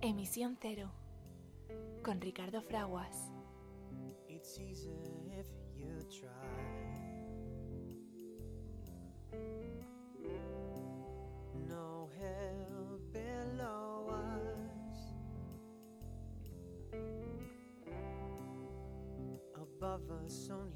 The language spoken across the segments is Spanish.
Emisión Cero con Ricardo Fraguas. No hell below us. Above us only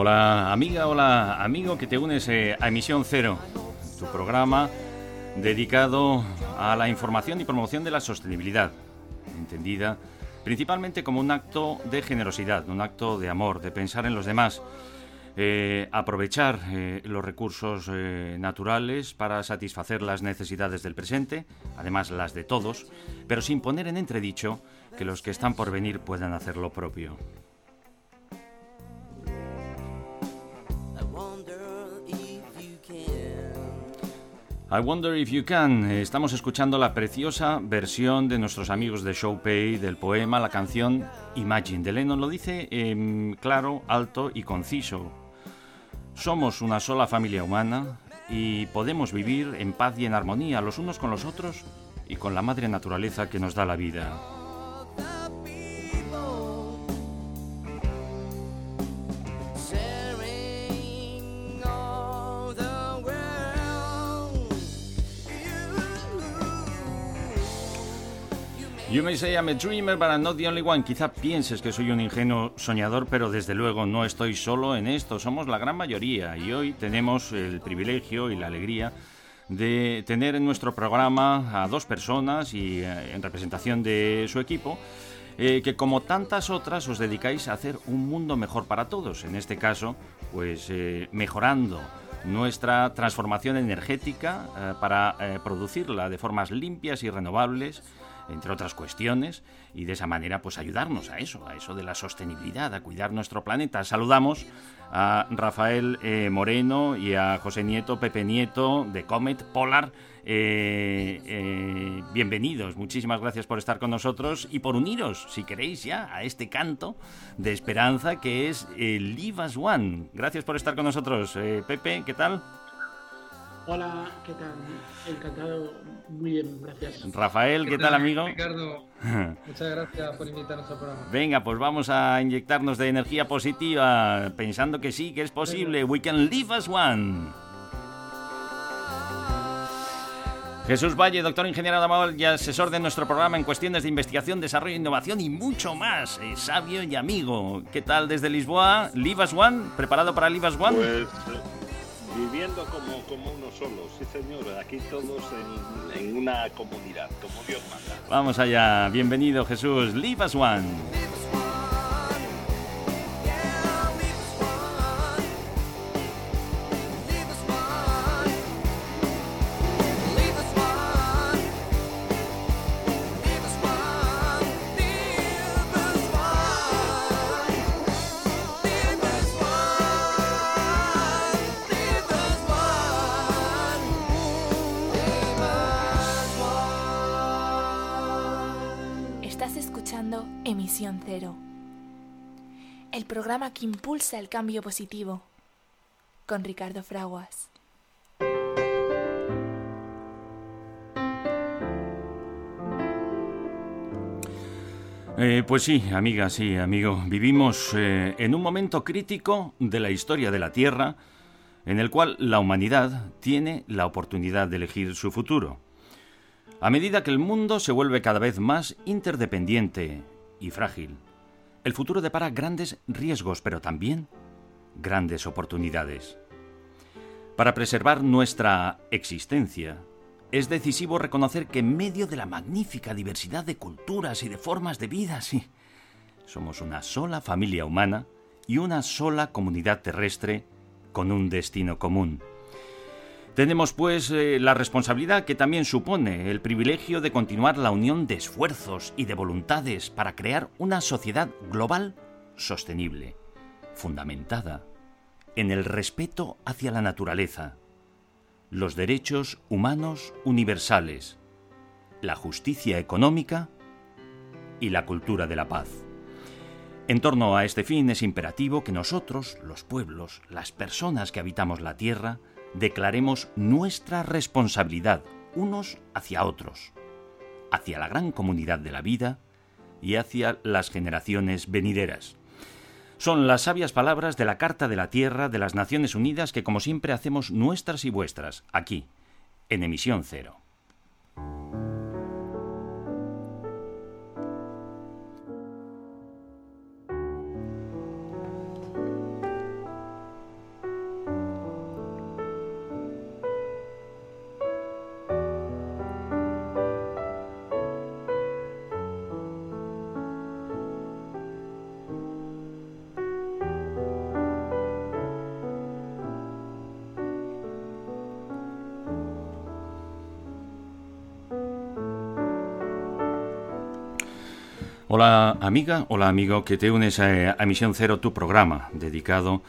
Hola amiga, hola amigo que te unes eh, a Emisión Cero, tu programa dedicado a la información y promoción de la sostenibilidad, entendida principalmente como un acto de generosidad, un acto de amor, de pensar en los demás, eh, aprovechar eh, los recursos naturales para satisfacer las necesidades del presente, además las de todos, pero sin poner en entredicho que los que están por venir puedan hacer lo propio. I Wonder If You Can. Eh, Estamos escuchando la preciosa versión de nuestros amigos de Showpay del poema, la canción Imagine de Lennon. Lo dice em, claro, alto y conciso. Somos una sola familia humana y podemos vivir en paz y en armonía los unos con los otros y con la madre naturaleza que nos da la vida. You may say I'm a dreamer, but I'm not the only one. Quizá pienses que soy un ingenuo soñador, pero desde luego no estoy solo en esto. Somos la gran mayoría y hoy tenemos el privilegio y la alegría de tener en nuestro programa a dos personas y eh, en representación de su equipo eh, que como tantas otras os dedicáis a hacer un mundo mejor para todos. En este caso, pues eh, mejorando nuestra transformación energética eh, para eh, producirla de formas limpias y renovables entre otras cuestiones, y de esa manera pues ayudarnos a eso, a eso de la sostenibilidad, a cuidar nuestro planeta. Saludamos a Rafael eh, Moreno y a José Nieto, Pepe Nieto de Comet Polar. Eh, eh, bienvenidos, muchísimas gracias por estar con nosotros y por uniros, si queréis ya, a este canto de esperanza que es el Live as One. Gracias por estar con nosotros. Pepe, ¿qué tal? Hola, ¿qué tal? Encantado, muy bien, gracias. Rafael, ¿qué, tal, amigo? Ricardo, muchas gracias por invitarnos al programa. Venga, pues vamos a inyectarnos de energía positiva, pensando que sí, que es posible. We can live as one. Jesús Valle, doctor ingeniero naval y asesor de nuestro programa en cuestiones de investigación, desarrollo, innovación y mucho más. Eh, sabio y amigo. ¿Qué tal desde Lisboa? ¿Live as one? ¿Preparado para Live as one? Pues eh, viviendo como, como uno solo, sí señor, aquí todos en, una comunidad, como Dios manda. Vamos allá. Bienvenido, Jesús. As one. Cero, el programa que impulsa el cambio positivo, con Ricardo Fraguas. Eh, pues sí, amiga, sí, amigo, vivimos eh, en un momento crítico de la historia de la Tierra, en el cual la humanidad tiene la oportunidad de elegir su futuro. A medida que el mundo se vuelve cada vez más interdependiente y frágil, el futuro depara grandes riesgos, pero también grandes oportunidades. Para preservar nuestra existencia, es decisivo reconocer que en medio de la magnífica diversidad de culturas y de formas de vida, sí, somos una sola familia humana y una sola comunidad terrestre con un destino común. Tenemos pues eh, la responsabilidad que también supone el privilegio de continuar la unión de esfuerzos y de voluntades para crear una sociedad global sostenible, fundamentada en el respeto hacia la naturaleza, los derechos humanos universales, la justicia económica y la cultura de la paz. En torno a este fin es imperativo que nosotros, los pueblos, las personas que habitamos la tierra, declaremos nuestra responsabilidad unos hacia otros, hacia la gran comunidad de la vida y hacia las generaciones venideras. Son las sabias palabras de la Carta de la Tierra de las Naciones Unidas que como siempre hacemos nuestras y vuestras, aquí, en emisión cero. Hola amiga, hola amigo que te unes a, a Misión Cero, tu programa dedicado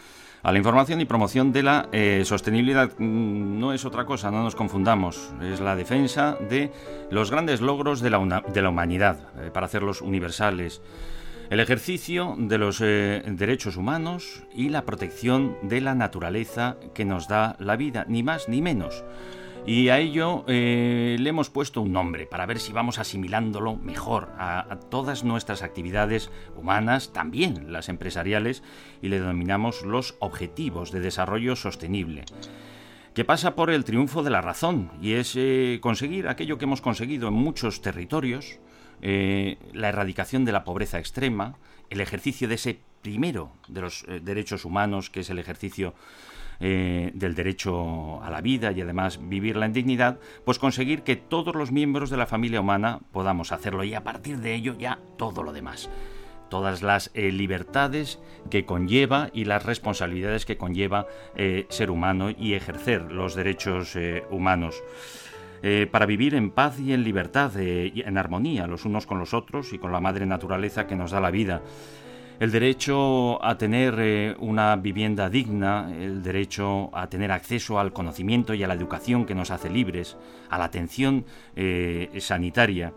a la información y promoción de la eh, sostenibilidad. Mm, No es otra cosa, no nos confundamos, es la defensa de los grandes logros de la, de la humanidad eh, para hacerlos universales. El ejercicio de los eh, derechos humanos y la protección de la naturaleza que nos da la vida, ni más ni menos. Y a ello eh, le hemos puesto un nombre para ver si vamos asimilándolo mejor a, todas nuestras actividades humanas, también las empresariales, y le denominamos los Objetivos de Desarrollo Sostenible que pasa por el triunfo de la razón y es eh, conseguir aquello que hemos conseguido en muchos territorios, eh, la erradicación de la pobreza extrema, el ejercicio de ese primero de los derechos humanos, que es el ejercicio eh, del derecho a la vida y además vivirla en dignidad, pues conseguir que todos los miembros de la familia humana podamos hacerlo y a partir de ello ya todo lo demás todas las eh, libertades que conlleva y las responsabilidades que conlleva eh, ser humano y ejercer los derechos humanos. Para vivir en paz y en libertad, y en armonía los unos con los otros y con la madre naturaleza que nos da la vida. El derecho a tener eh, una vivienda digna, el derecho a tener acceso al conocimiento y a la educación que nos hace libres, a la atención eh, sanitaria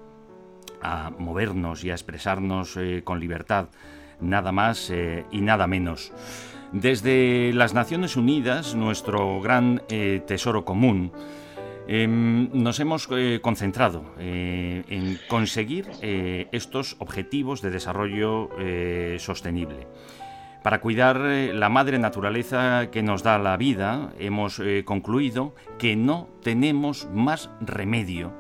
a movernos y a expresarnos eh, con libertad, nada más y nada menos. Desde las Naciones Unidas, nuestro gran tesoro común, em, nos hemos eh, concentrado eh, en conseguir eh, estos objetivos de desarrollo sostenible. Para cuidar la madre naturaleza que nos da la vida, hemos concluido que no tenemos más remedio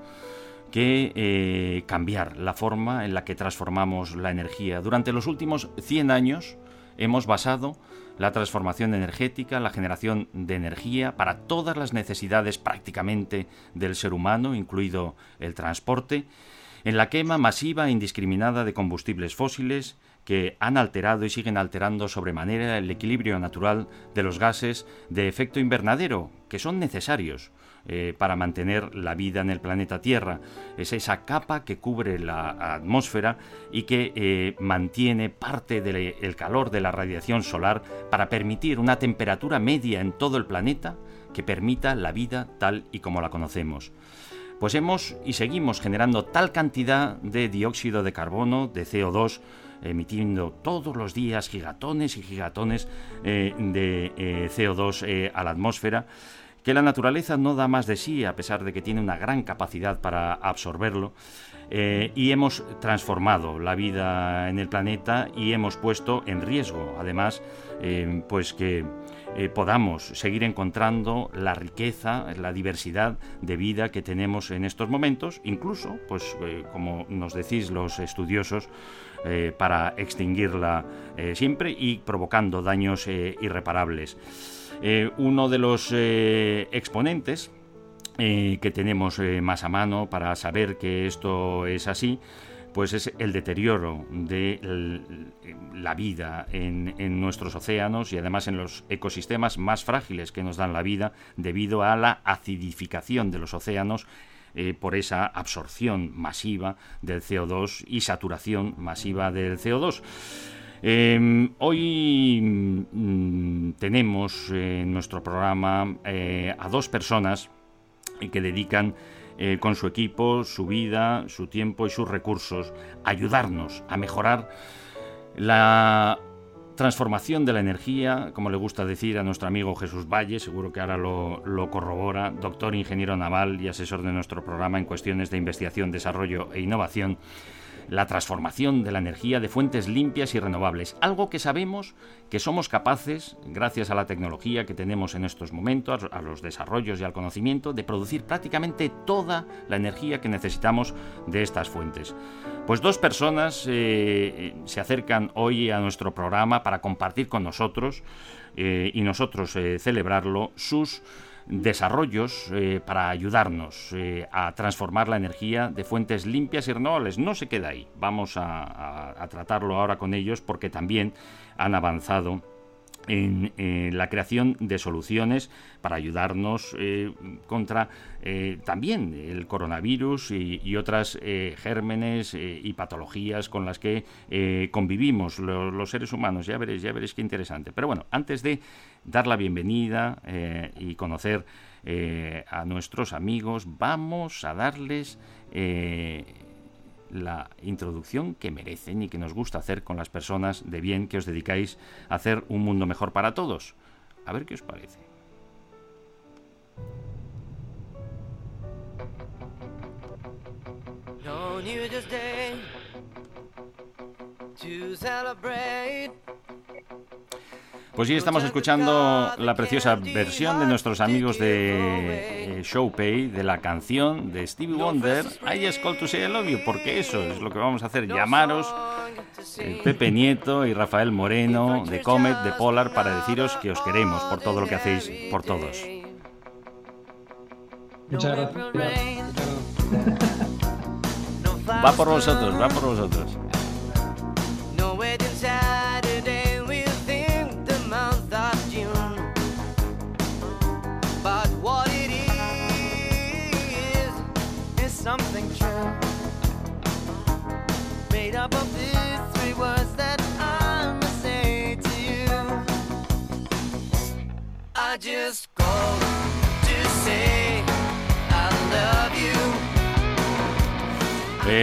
que cambiar la forma en la que transformamos la energía. Durante los últimos 100 años hemos basado la transformación energética, la generación de energía para todas las necesidades prácticamente del ser humano, incluido el transporte, en la quema masiva e indiscriminada de combustibles fósiles que han alterado y siguen alterando sobremanera el equilibrio natural de los gases de efecto invernadero, que son necesarios eh, para mantener la vida en el planeta Tierra. Es esa capa que cubre la atmósfera y que eh, mantiene parte del calor de la radiación solar para permitir una temperatura media en todo el planeta que permita la vida tal y como la conocemos. Pues hemos y seguimos generando tal cantidad de dióxido de carbono, de CO2, emitiendo todos los días gigatones y gigatones eh, de eh, CO2 eh, a la atmósfera, que la naturaleza no da más de sí, a pesar de que tiene una gran capacidad para absorberlo, eh, y hemos transformado la vida en el planeta y hemos puesto en riesgo, además, eh, pues que eh, podamos seguir encontrando la riqueza, la diversidad de vida que tenemos en estos momentos, incluso, pues como nos decís los estudiosos, para extinguirla siempre y provocando daños irreparables. Uno de los exponentes eh, que tenemos eh, más a mano para saber que esto es así, pues es el deterioro de la vida en, nuestros océanos y además en los ecosistemas más frágiles que nos dan la vida debido a la acidificación de los océanos eh, por esa absorción masiva del CO2 y saturación masiva del CO2. Em, hoy mm, tenemos en nuestro programa a dos personas que dedican eh, con su equipo, su vida, su tiempo y sus recursos a ayudarnos a mejorar la transformación de la energía, como le gusta decir a nuestro amigo Jesús Valle, seguro que ahora lo, lo, corrobora, doctor ingeniero naval y asesor de nuestro programa en cuestiones de investigación, desarrollo e innovación la transformación de la energía de fuentes limpias y renovables, algo que sabemos que somos capaces, gracias a la tecnología que tenemos en estos momentos, a los desarrollos y al conocimiento, de producir prácticamente toda la energía que necesitamos de estas fuentes. Pues dos personas eh, se acercan hoy a nuestro programa para compartir con nosotros eh, y nosotros eh, celebrarlo sus desarrollos eh, para ayudarnos eh, a transformar la energía de fuentes limpias y renovables. No se queda ahí, vamos a tratarlo ahora con ellos porque también han avanzado en la creación de soluciones para ayudarnos eh, contra eh, también el coronavirus y, otras eh, gérmenes y patologías con las que convivimos los seres humanos. Ya veréis, ya veréis qué interesante. Pero bueno, antes de dar la bienvenida y conocer a nuestros amigos, vamos a darles la introducción que merecen y que nos gusta hacer con las personas de bien que os dedicáis a hacer un mundo mejor para todos. A ver qué os parece. Pues sí, estamos escuchando la preciosa versión de nuestros amigos de eh, Showpay de la canción de Stevie Wonder, I Just Call to Say I Love You, porque eso es lo que vamos a hacer, llamaros eh, Pepe Nieto y Rafael Moreno de Comet, de Polar, para deciros que os queremos por todo lo que hacéis por todos. Muchas gracias. Va por vosotros, va por vosotros.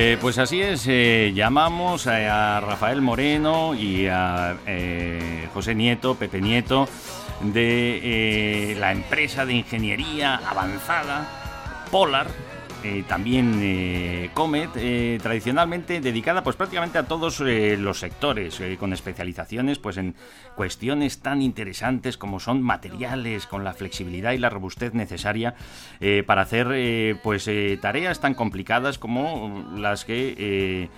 Eh, pues así es, eh, llamamos a, Rafael Moreno y a eh, José Nieto, Pepe Nieto, de la empresa de ingeniería avanzada Polar, eh, también eh, Comet, eh, tradicionalmente dedicada pues prácticamente a todos los sectores, con especializaciones pues en cuestiones tan interesantes como son materiales, con la flexibilidad y la robustez necesaria para hacer pues tareas tan complicadas como las que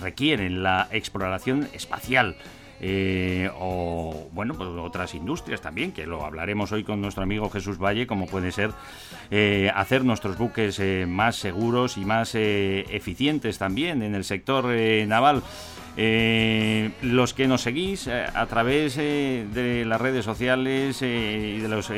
requieren la exploración espacial. Eh, o bueno, pues otras industrias también, que lo hablaremos hoy con nuestro amigo Jesús Valle, como puede ser eh, hacer nuestros buques eh, más seguros y más eficientes también en el sector naval. los que nos seguís a través de las redes sociales y de los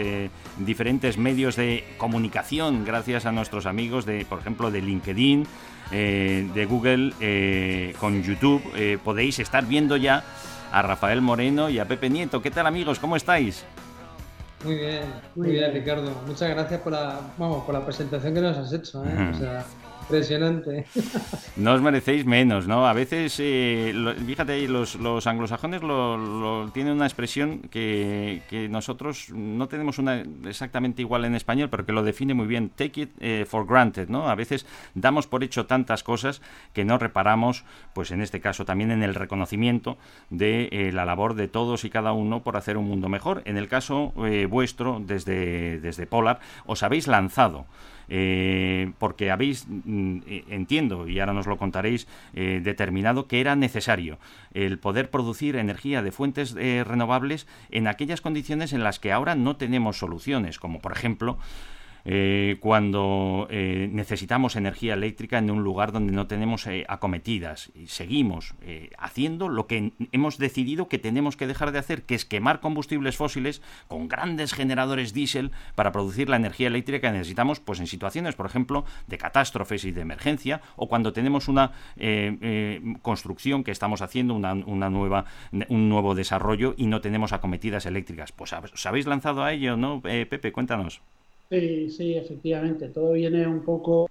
diferentes medios de comunicación, gracias a nuestros amigos de, por ejemplo, de LinkedIn, de Google, con YouTube, podéis estar viendo ya a Rafael Moreno y a Pepe Nieto. ¿Qué tal amigos? ¿Cómo estáis? Muy bien, muy bien, Ricardo. Muchas gracias por la, vamos, por la presentación que nos has hecho. ¿eh? Impresionante. No os merecéis menos, ¿no? A veces, eh, lo- fíjate, los, los anglosajones lo, lo- tienen una expresión que, que nosotros no tenemos una exactamente igual en español, pero que lo define muy bien. Take it eh, for granted, ¿no? A veces damos por hecho tantas cosas que no reparamos, pues en este caso también en el reconocimiento de eh, la labor de todos y cada uno por hacer un mundo mejor. En el caso eh, vuestro, desde, desde Polar, os habéis lanzado eh, porque habéis, mm, eh, entiendo, y ahora nos lo contaréis, eh, determinado que era necesario el poder producir energía de fuentes eh, renovables en aquellas condiciones en las que ahora no tenemos soluciones, como por ejemplo eh, cuando eh, necesitamos energía eléctrica en un lugar donde no tenemos eh, acometidas y seguimos eh, haciendo lo que hemos decidido que tenemos que dejar de hacer, que es quemar combustibles fósiles con grandes generadores diésel para producir la energía eléctrica que necesitamos, pues en situaciones, por ejemplo, de catástrofes y de emergencia, o cuando tenemos una eh, eh, construcción que estamos haciendo, una, nueva, un nuevo desarrollo y no tenemos acometidas eléctricas. Pues os habéis lanzado a ello, ¿no, Pepe? Cuéntanos. Sí, sí, efectivamente. Todo viene un poco,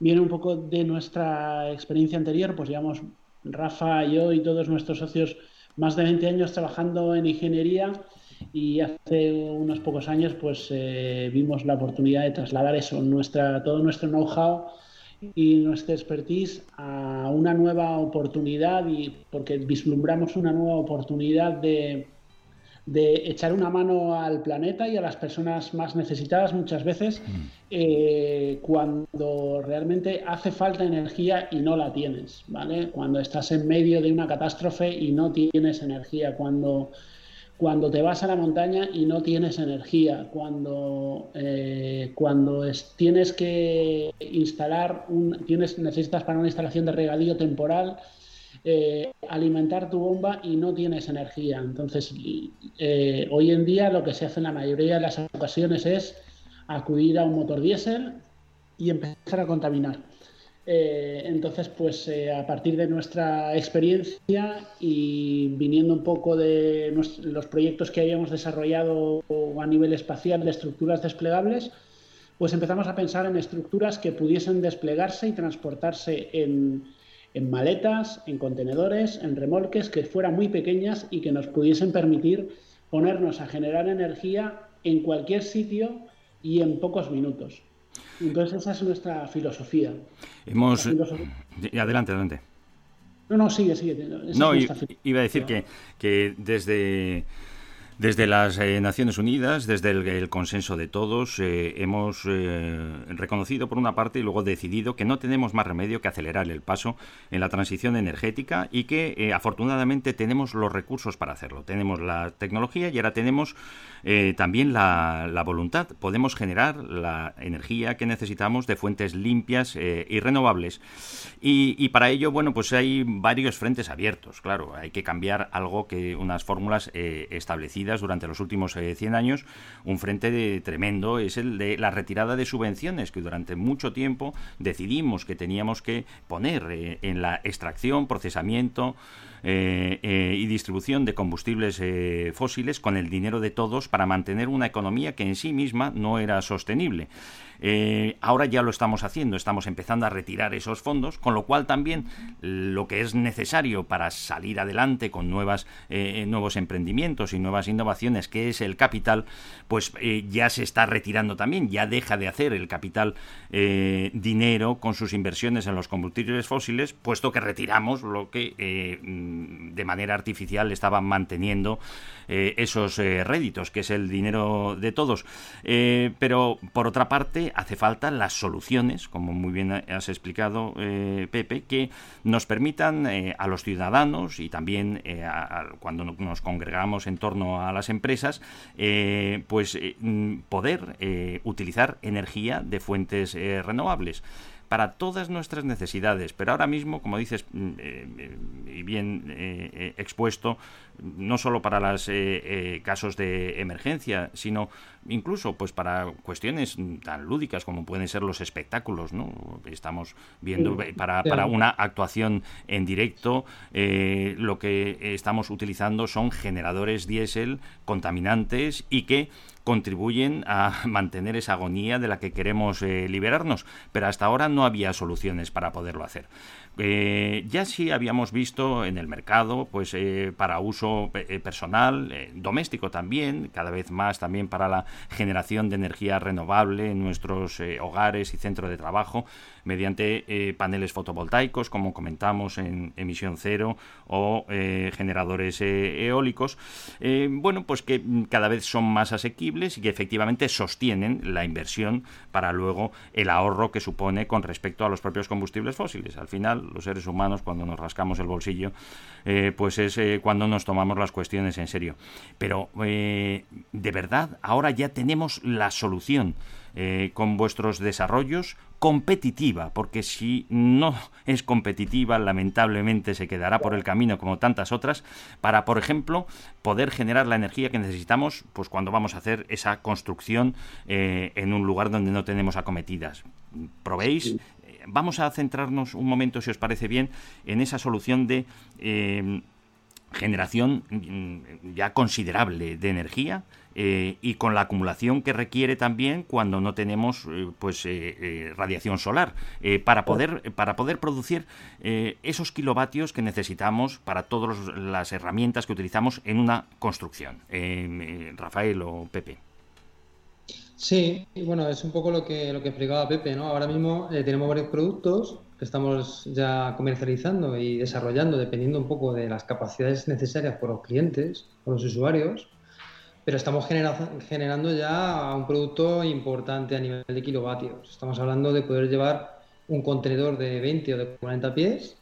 viene un poco de nuestra experiencia anterior. Pues llevamos Rafa, yo y todos nuestros socios más de 20 años trabajando en ingeniería y hace unos pocos años pues eh, vimos la oportunidad de trasladar eso, nuestra, todo nuestro know-how y nuestra expertise a una nueva oportunidad y porque vislumbramos una nueva oportunidad de de echar una mano al planeta y a las personas más necesitadas muchas veces eh, cuando realmente hace falta energía y no la tienes, ¿vale? Cuando estás en medio de una catástrofe y no tienes energía, cuando, cuando te vas a la montaña y no tienes energía, cuando, eh, cuando es- tienes que instalar, un, tienes, necesitas para una instalación de regadío temporal eh, alimentar tu bomba y no tienes energía. Entonces, eh, hoy en día lo que se hace en la mayoría de las ocasiones es acudir a un motor diésel y empezar a contaminar. Eh, entonces, pues a partir de nuestra experiencia y viniendo un poco de los proyectos que habíamos desarrollado a nivel espacial de estructuras desplegables, pues empezamos a pensar en estructuras que pudiesen desplegarse y transportarse en, en maletas, en contenedores, en remolques, que fueran muy pequeñas y que nos pudiesen permitir ponernos a generar energía en cualquier sitio y en pocos minutos. Entonces esa es nuestra filosofía. Hemos... Filosofía- eh, Adelante, adelante. No, no, sigue, sigue. Esa No, iba a decir que, que desde, desde las eh, Naciones Unidas, desde el, consenso de todos, eh, hemos eh, reconocido por una parte y luego decidido que no tenemos más remedio que acelerar el paso en la transición energética y que eh, afortunadamente tenemos los recursos para hacerlo. Tenemos la tecnología y ahora tenemos también la, voluntad. Podemos generar la energía que necesitamos de fuentes limpias y renovables. Y, y para ello, bueno, pues hay varios frentes abiertos, claro. Hay que cambiar algo que unas fórmulas eh, durante los últimos eh, 100 años. Un frente de- tremendo es el de la retirada de subvenciones que durante mucho tiempo decidimos que teníamos que poner eh, en la extracción, procesamiento, eh, eh, y distribución de combustibles eh, fósiles con el dinero de todos para mantener una economía que en sí misma no era sostenible. Ahora ya lo estamos haciendo, estamos empezando a retirar esos fondos, con lo cual también lo que es necesario para salir adelante con nuevas, nuevos emprendimientos y nuevas innovaciones, que es el capital, pues ya se está retirando también, ya deja de hacer el capital dinero con sus inversiones en los combustibles fósiles, puesto que retiramos lo que de manera artificial estaban manteniendo eh, esos eh, réditos, que es el dinero de todos. Eh, pero por otra parte, hace falta las soluciones, como muy bien has explicado, Pepe, que nos permitan a los ciudadanos y también a- cuando no- nos congregamos en torno a las empresas, pues mm, poder utilizar energía de fuentes renovables para todas nuestras necesidades. Pero ahora mismo, como dices, mm, eh, y bien eh, eh, expuesto, no solo para los casos de emergencia, sino incluso pues para cuestiones tan lúdicas como pueden ser los espectáculos, ¿no? Estamos viendo para, para una actuación en directo, eh, lo que estamos utilizando son generadores diésel contaminantes y que contribuyen a mantener esa agonía de la que queremos eh, liberarnos, pero hasta ahora no había soluciones para poderlo hacer. Eh, ya sí habíamos visto en el mercado, pues eh, para uso personal, doméstico también, cada vez más también para la generación de energía renovable en nuestros hogares y centros de trabajo, mediante paneles fotovoltaicos, como comentamos en emisión cero, o generadores eólicos, bueno, pues que cada vez son más asequibles y que efectivamente sostienen la inversión para luego el ahorro que supone con respecto a los propios combustibles fósiles. Al final, los seres humanos, cuando nos rascamos el bolsillo, eh, pues es eh, cuando nos tomamos las cuestiones en serio. Pero, eh, de verdad, ahora ya tenemos la solución con vuestros desarrollos competitiva, porque si no es competitiva, lamentablemente se quedará por el camino como tantas otras, para, por ejemplo, poder generar la energía que necesitamos pues cuando vamos a hacer esa construcción eh, en un lugar donde no tenemos acometidas. ¿Probéis? Eh, Vamos a centrarnos un momento, si os parece bien, en esa solución de eh, generación mm, ya considerable de energía eh, y con la acumulación que requiere también cuando no tenemos eh, pues eh, eh, radiación solar para poder para poder producir esos kilovatios que necesitamos para todas las herramientas que utilizamos en una construcción Rafael o Pepe Sí, y bueno, es un poco lo que, lo que explicaba Pepe, ¿no? Ahora mismo eh, tenemos varios productos que estamos ya comercializando y desarrollando dependiendo un poco de las capacidades necesarias por los clientes, por los usuarios, pero estamos genera- generando ya un producto importante a nivel de kilovatios. Estamos hablando de poder llevar un contenedor de 20 o de 40 pies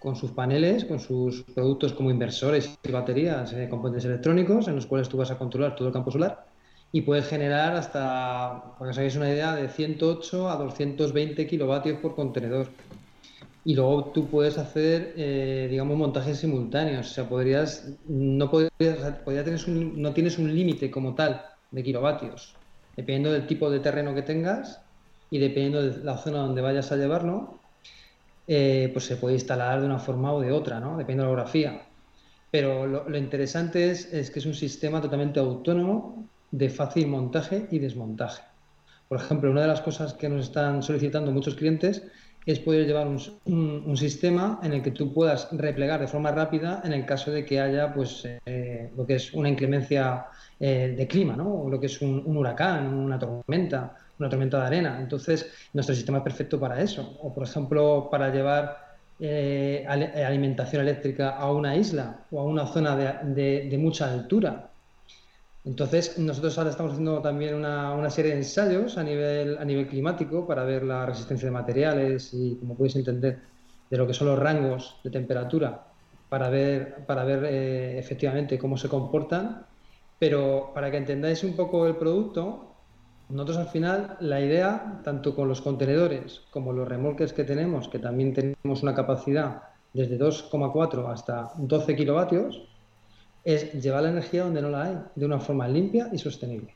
con sus paneles, con sus productos como inversores y baterías, eh, componentes electrónicos, en los cuales tú vas a controlar todo el campo solar y puedes generar hasta, para que os hagáis una idea, de 108 a 220 kilovatios por contenedor. Y luego tú puedes hacer, eh, digamos, montajes simultáneos. O sea, podrías, no podrías, tener no tienes un límite como tal de kilovatios. Dependiendo del tipo de terreno que tengas y dependiendo de la zona donde vayas a llevarlo, eh, pues se puede instalar de una forma o de otra, ¿no? Depende de la orografía. Pero lo, lo interesante es, es que es un sistema totalmente autónomo de fácil montaje y desmontaje. Por ejemplo, una de las cosas que nos están solicitando muchos clientes es poder llevar un, sistema en el que tú puedas replegar de forma rápida en el caso de que haya pues, eh, lo que es una inclemencia eh, de clima, ¿no? O lo que es un, huracán, una tormenta, una tormenta de arena. Entonces, nuestro sistema es perfecto para eso. O, por ejemplo, para llevar eh, alimentación eléctrica a una isla o a una zona de- de mucha altura. Entonces, nosotros ahora estamos haciendo también una, serie de ensayos a nivel, a nivel climático para ver la resistencia de materiales y, como podéis entender, de lo que son los rangos de temperatura para ver, para ver eh, efectivamente cómo se comportan. Pero para que entendáis un poco el producto, nosotros al final la idea, tanto con los contenedores como los remolques que tenemos, que también tenemos una capacidad desde 2,4 hasta 12 kilovatios, es llevar la energía donde no la hay, de una forma limpia y sostenible.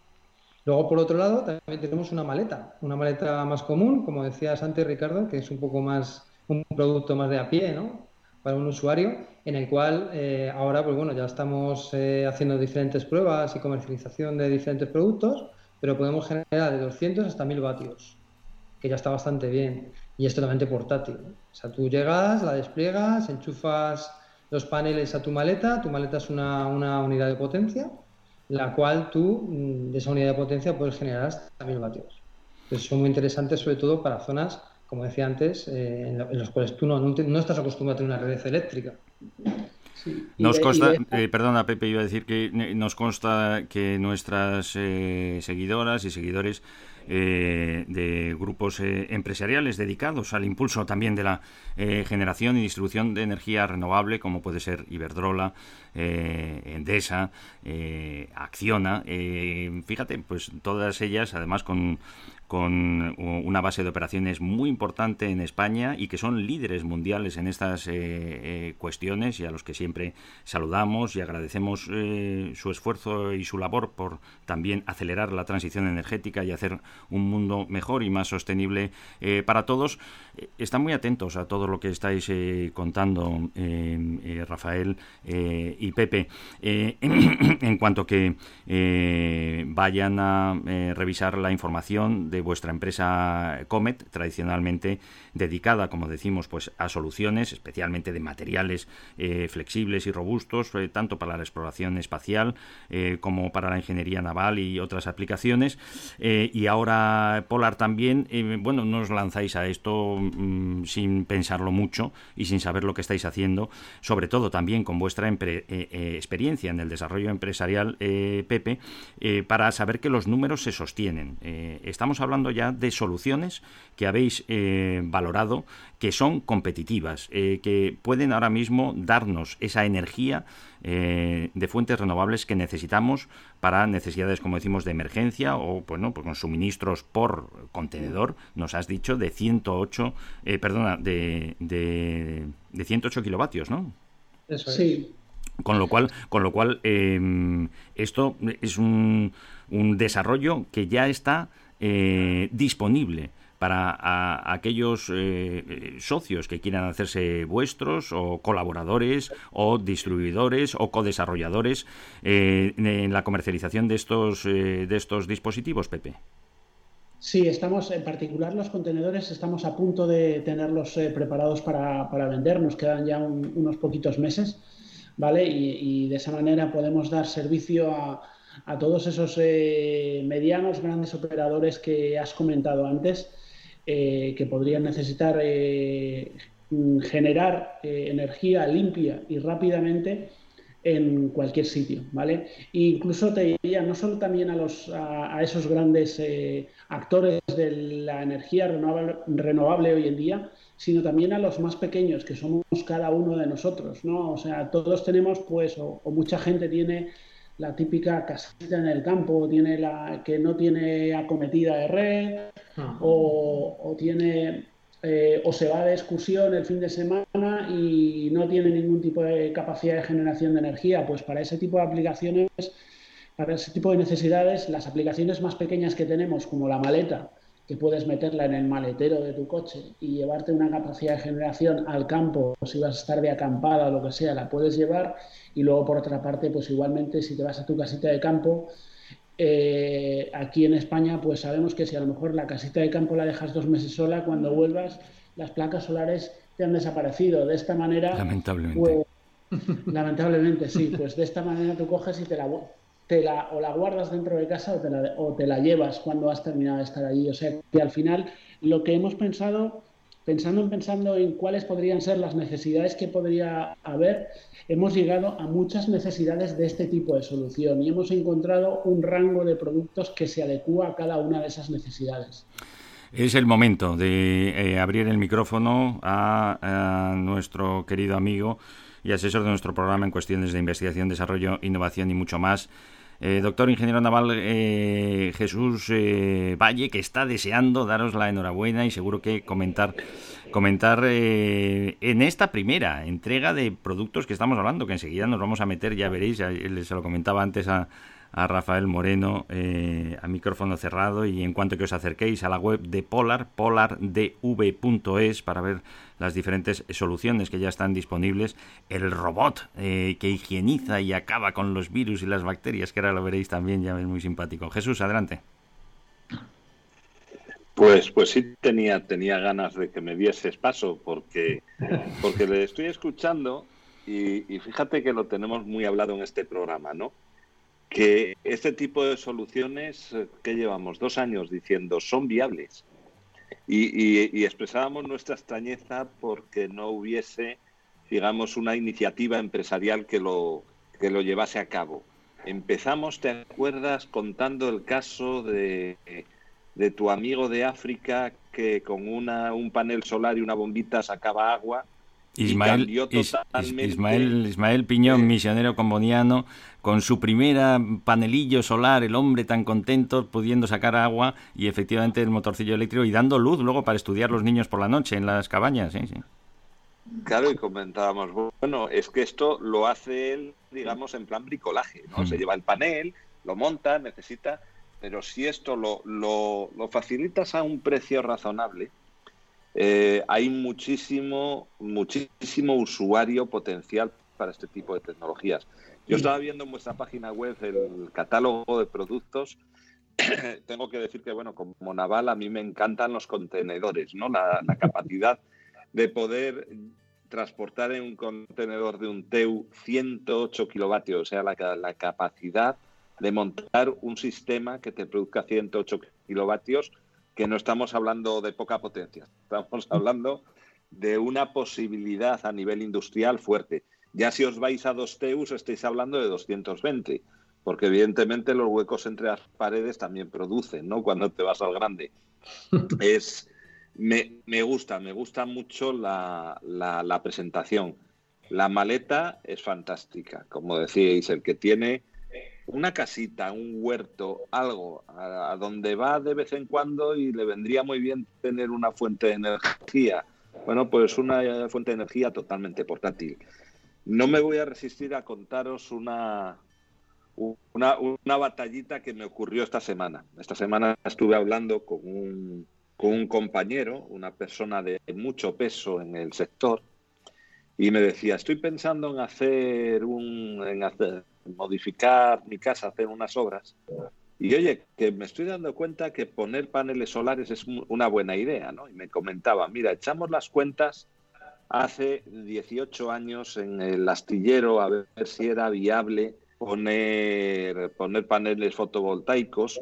Luego, por otro lado, también tenemos una maleta, una maleta más común, como decías antes, Ricardo, que es un poco más un producto más de a pie, ¿no? Para un usuario, en el cual eh, ahora, pues bueno, ya estamos eh, haciendo diferentes pruebas y comercialización de diferentes productos, pero podemos generar de 200 hasta 1000 vatios, que ya está bastante bien y es totalmente portátil. O sea, tú llegas, la despliegas, enchufas los paneles a tu maleta, tu maleta es una, una unidad de potencia, la cual tú mm, de esa unidad de potencia puedes generar hasta 1000 vatios. Entonces son muy interesantes sobre todo para zonas, como decía antes, eh, en, lo- en las cuales tú no, no, te- no estás acostumbrado a tener una red eléctrica. Sí, Nos consta, eh, perdona Pepe, iba a decir que eh, nos consta que nuestras eh, seguidoras y seguidores eh, de grupos eh, empresariales dedicados al impulso también de la eh, generación y distribución de energía renovable, como puede ser Iberdrola, eh, Endesa, Acciona, fíjate, pues todas ellas, además con con una base de operaciones muy importante en España y que son líderes mundiales en estas cuestiones y a los que siempre saludamos y agradecemos su esfuerzo y su labor por también acelerar la transición energética y hacer un mundo mejor y más sostenible eh, para todos. Eh, están muy atentos a todo lo que estáis eh, contando, Rafael y Pepe, en cuanto que vayan a revisar la información de vuestra empresa Comet, tradicionalmente dedicada, como decimos, pues a soluciones, especialmente de materiales flexibles y robustos, tanto para la exploración espacial como para la ingeniería naval y otras aplicaciones. y ahora Polar también, bueno, nos lanzáis a esto Mm, sin pensarlo mucho y sin saber lo que estáis haciendo, sobre todo también con vuestra eh, eh, experiencia en el desarrollo empresarial, eh, Pepe, para saber que los números se sostienen. estamos hablando ya de soluciones que habéis valorado, que son competitivas, que pueden ahora mismo darnos esa energía eh, de fuentes renovables que necesitamos para necesidades, como decimos, de emergencia o bueno, pues con suministros por contenedor, nos has dicho, de 108, eh, perdona, de, de, 108 kilovatios, ¿no? Eso Sí. Con lo cual, con lo cual em, esto es un, un desarrollo que ya está eh, disponible para aquellos eh, eh, socios que quieran hacerse vuestros o colaboradores o distribuidores o codesarrolladores eh, en la comercialización de estos, de estos dispositivos, Pepe? Sí, estamos, en particular los contenedores, estamos a punto de tenerlos preparados para, para, vender, nos quedan ya unos poquitos meses, ¿vale? Y, de esa manera podemos dar servicio a, a todos esos medianos, grandes operadores que has comentado antes, eh, que podrían necesitar eh, generar eh, energía limpia y rápidamente en cualquier sitio, ¿vale? E incluso te diría, no solo también a, los, a, esos grandes actores de la energía renovable, hoy en día, sino también a los más pequeños, que somos cada uno de nosotros, ¿no? O sea, todos tenemos, pues, o mucha gente tiene la típica casita en el campo, tiene la que no tiene acometida de red, o, tiene eh, o se va de excursión el fin de semana y no tiene ningún tipo de capacidad de generación de energía. Pues para ese tipo de aplicaciones, para ese tipo de necesidades, las aplicaciones más pequeñas que tenemos, como la maleta, que puedes meterla en el maletero de tu coche y llevarte una capacidad de generación al campo, si vas a estar de acampada o lo que sea, la puedes llevar. Y luego, por otra parte, pues igualmente, si te vas a tu casita de campo, eh, aquí en España, pues sabemos que si a lo mejor la casita de campo la dejas dos meses sola, cuando vuelvas, las placas solares te han desaparecido. De esta manera. Lamentablemente. Pues, lamentablemente, sí. Pues de esta manera tú coges y te la, te la, o la guardas dentro de casa o te, la, o te la llevas cuando has terminado de estar allí. O sea, que al final lo que hemos pensado pensando en pensando en cuáles podrían ser las necesidades que podría haber, hemos llegado a muchas necesidades de este tipo de solución y hemos encontrado un rango de productos que se adecua a cada una de esas necesidades. Es el momento de eh, abrir el micrófono a, a nuestro querido amigo y asesor de nuestro programa en cuestiones de investigación, desarrollo, innovación y mucho más, eh, doctor ingeniero naval eh, Jesús eh, Valle, que está deseando daros la enhorabuena y seguro que comentar comentar en esta primera entrega de productos que estamos hablando, que enseguida nos vamos a meter, ya veréis, se lo comentaba antes a, a Rafael Moreno a micrófono cerrado y en cuanto que os acerquéis a la web de Polar, polardv.es para ver las diferentes soluciones que ya están disponibles, el robot eh, que higieniza y acaba con los virus y las bacterias, que ahora lo veréis también, ya es muy simpático. Jesús, adelante. Pues, pues sí tenía, tenía ganas de que me dieses paso, porque, porque le estoy escuchando y, fíjate que lo tenemos muy hablado en este programa, ¿no? Que este tipo de soluciones eh, que llevamos dos años diciendo son viables y, expresábamos nuestra extrañeza porque no hubiese, digamos, una iniciativa empresarial que lo, que lo llevase a cabo. Empezamos, ¿te acuerdas?, contando el caso de, de tu amigo de África que con una, un panel solar y una bombita sacaba agua Ismael, Ismael, Ismael Piñón, misionero comboniano, con su primera panelillo solar, el hombre tan contento pudiendo sacar agua y efectivamente el motorcillo eléctrico y dando luz luego para estudiar los niños por la noche en las cabañas. ¿sí? Sí. Claro, y comentábamos, bueno, es que esto lo hace él, digamos, en plan bricolaje, ¿no? Se lleva el panel, lo monta, necesita, pero si esto lo, lo, lo facilitas a un precio razonable, eh, hay muchísimo, muchísimo usuario potencial para este tipo de tecnologías. Yo estaba viendo en vuestra página web el catálogo de productos. Tengo que decir que, bueno, como naval a mí me encantan los contenedores, ¿no? La, la capacidad de poder transportar en un contenedor de un TEU 108 kilovatios, o sea, la, la capacidad de montar un sistema que te produzca 108 kilovatios, que no estamos hablando de poca potencia, estamos hablando de una posibilidad a nivel industrial fuerte. Ya si os vais a dos TEUs estáis hablando de 220, porque evidentemente los huecos entre las paredes también producen, ¿no? Cuando te vas al grande. Es, me, me gusta, me gusta mucho la, la, la presentación. La maleta es fantástica, como decíais, el que tiene una casita, un huerto, algo a, donde va de vez en cuando y le vendría muy bien tener una fuente de energía. Bueno, pues una fuente de energía totalmente portátil. No me voy a resistir a contaros una, una, una batallita que me ocurrió esta semana. Esta semana estuve hablando con un, con un compañero, una persona de mucho peso en el sector, y me decía, estoy pensando en hacer un, en hacer, modificar mi casa, hacer unas obras. Y oye, que me estoy dando cuenta que poner paneles solares es una buena idea, ¿no? Y me comentaba, mira, echamos las cuentas hace 18 años en el astillero a ver si era viable poner, poner paneles fotovoltaicos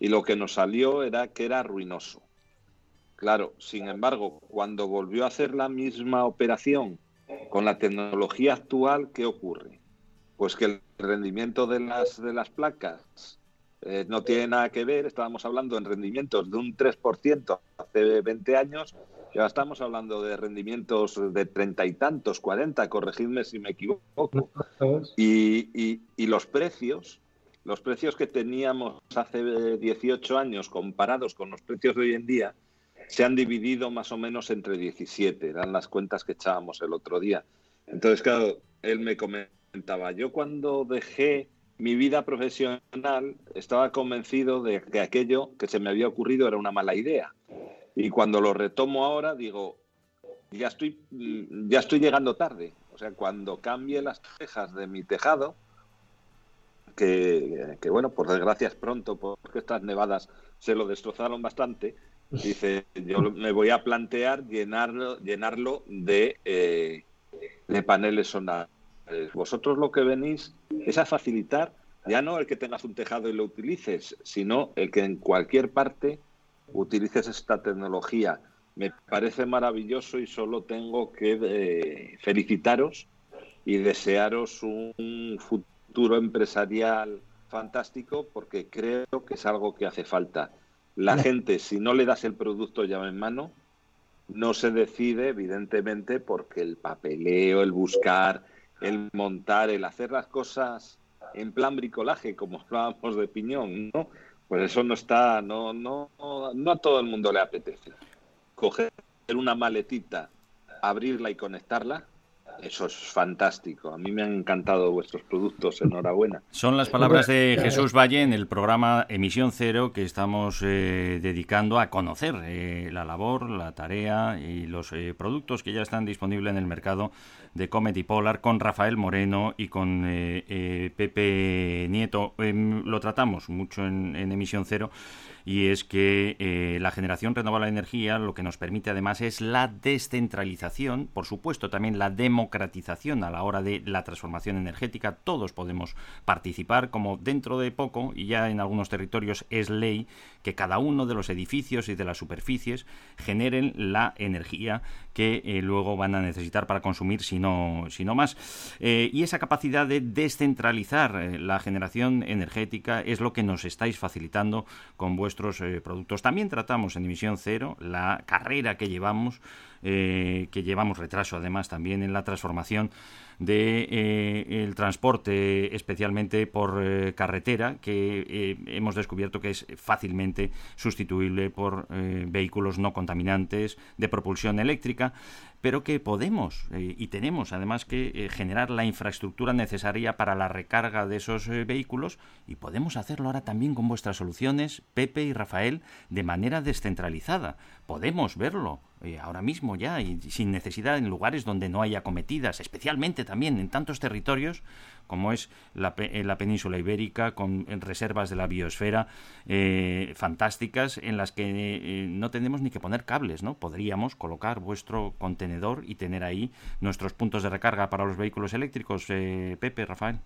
y lo que nos salió era que era ruinoso. Claro, sin embargo, cuando volvió a hacer la misma operación con la tecnología actual, ¿qué ocurre? Pues que el rendimiento de las, de las placas eh, no tiene nada que ver. Estábamos hablando en rendimientos de un 3% hace 20 años ya estamos hablando de rendimientos de treinta y tantos, cuarenta, corregidme si me equivoco. Y, y, y, los precios, los precios que teníamos hace 18 años comparados con los precios de hoy en día, se han dividido más o menos entre 17, eran las cuentas que echábamos el otro día. Entonces, claro, él me yo cuando dejé mi vida profesional estaba convencido de que aquello que se me había ocurrido era una mala idea. Y cuando lo retomo ahora, digo, ya estoy, ya estoy llegando tarde. O sea, cuando cambie las tejas de mi tejado, que, bueno, por desgracia es pronto, porque estas nevadas se lo destrozaron bastante, dice, yo me voy a plantear llenarlo, llenarlo de, eh, de paneles solares. Vosotros lo que venís es a facilitar ya no el que tengas un tejado y lo utilices, sino el que en cualquier parte utilices esta tecnología. Me parece maravilloso y solo tengo que eh, felicitaros y desearos un futuro empresarial fantástico porque creo que es algo que hace falta. La gente, si no le das el producto ya en mano, no se decide, evidentemente, porque el papeleo, el buscar, el montar, el hacer las cosas en plan bricolaje, como hablábamos de piñón, ¿no? Pues eso no está, no, no, no a todo el mundo le apetece. Coger una maletita, abrirla y conectarla, eso es fantástico. A mí me han encantado vuestros productos. Enhorabuena. Son las palabras de Jesús Valle en el programa Emisión Cero que estamos eh, dedicando a conocer eh, la labor, la tarea y los eh, productos que ya están disponibles en el mercado de Comet y Polar con Rafael Moreno y con Pepe Nieto. Em, lo tratamos mucho en, en Emisión Cero y es que eh, la generación renovable de energía lo que nos permite además es la descentralización, por supuesto también la democratización a la hora de la transformación energética. Todos podemos participar, como dentro de poco, y ya en algunos territorios es ley, que cada uno de los edificios y de las superficies generen la energía que eh, luego van a necesitar para consumir, si no, si no más. Eh, y esa capacidad de descentralizar eh, la generación energética es lo que nos estáis facilitando con vuestros productos. También tratamos en Dimisión Cero la carrera que llevamos, que llevamos retraso además también en la transformación de eh, el transporte especialmente por eh, carretera que eh, hemos descubierto que es fácilmente sustituible por vehículos no contaminantes de propulsión eléctrica pero que podemos y tenemos además que generar la infraestructura necesaria para la recarga de esos eh, vehículos y podemos hacerlo ahora también con vuestras soluciones, Pepe y Rafael, de manera descentralizada. Podemos verlo ahora mismo ya y sin necesidad en lugares donde no haya cometidas, especialmente también en tantos territorios como es la, la península ibérica, con reservas de la biosfera fantásticas en las que no tenemos ni que poner cables, ¿no? Podríamos colocar vuestro contenedor y tener ahí nuestros puntos de recarga para los vehículos eléctricos. Eh, Pepe, Rafael.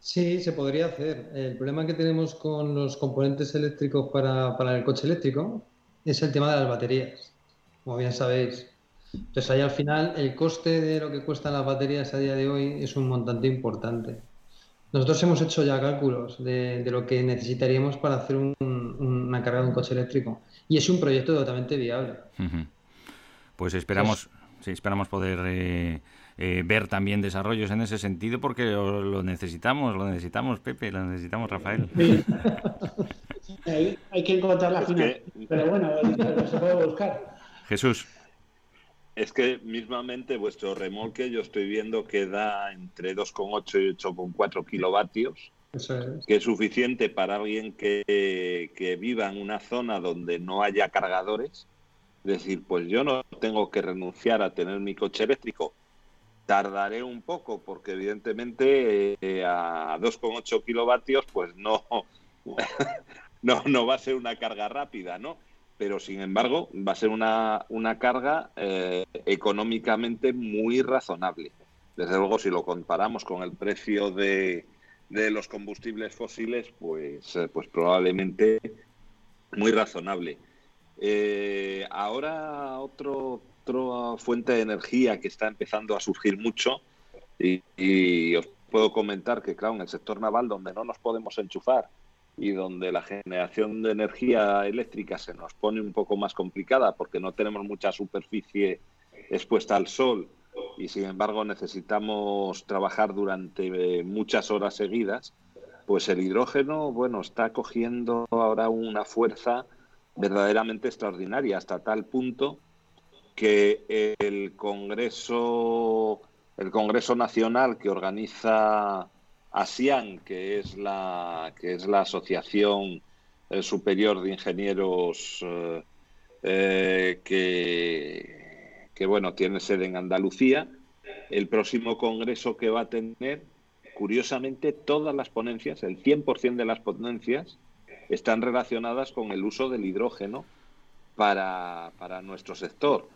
Sí, se podría hacer. El problema que tenemos con los componentes eléctricos para el coche eléctrico es el tema de las baterías, como bien sabéis. Entonces ahí al final el coste de lo que cuestan las baterías a día de hoy es un montante importante. Nosotros hemos hecho ya cálculos de, de lo que necesitaríamos para hacer un, una carga de un coche eléctrico y es un proyecto totalmente viable. Pues esperamos, sí, esperamos poder eh, eh, ver también desarrollos en ese sentido porque lo, lo, necesitamos, lo necesitamos Pepe, lo necesitamos Rafael. Sí. hay, hay, que encontrar la final, que... pero bueno, se puede buscar. Jesús. Es que mismamente vuestro remolque yo estoy viendo que da entre 2,8 y 8,4 kilovatios, Eso es. que es suficiente para alguien que, que viva en una zona donde no haya cargadores. Es decir, pues yo no tengo que renunciar a tener mi coche eléctrico. Tardaré un poco porque evidentemente eh, a 2,8 kilovatios pues no, no, no va a ser una carga rápida, ¿no? Pero sin embargo va a ser una, una carga eh, económicamente muy razonable. Desde luego si lo comparamos con el precio de, de los combustibles fósiles, pues, eh, pues probablemente muy razonable. Eh, ahora otro, otra fuente de energía que está empezando a surgir mucho y, y, os puedo comentar que, claro, en el sector naval donde no nos podemos enchufar y donde la generación de energía eléctrica se nos pone un poco más complicada porque no tenemos mucha superficie expuesta al sol y sin embargo necesitamos trabajar durante muchas horas seguidas, pues el hidrógeno, bueno, está cogiendo ahora una fuerza verdaderamente extraordinaria hasta tal punto que el Congreso el Congreso Nacional que organiza ASIAN, que es la que es la Asociación Superior de Ingenieros eh, eh, que, que bueno tiene sede en Andalucía, el próximo congreso que va a tener, curiosamente, todas las ponencias, el 100% de las ponencias, están relacionadas con el uso del hidrógeno para, para nuestro sector.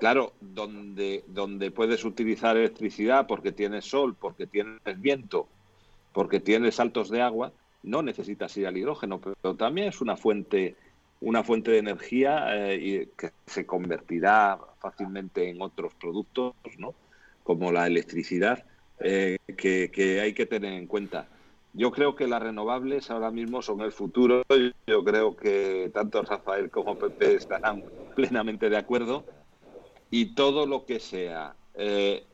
Claro, donde, donde puedes utilizar electricidad porque tienes sol, porque tienes viento, porque tienes saltos de agua, no necesitas ir al hidrógeno, pero también es una fuente, una fuente de energía eh, que se convertirá fácilmente en otros productos, ¿no? como la electricidad, eh, que, hay que tener en cuenta. Yo creo que las renovables ahora mismo son el futuro. Yo creo que tanto Rafael como Pepe estarán plenamente de acuerdo. Y todo lo que sea eh,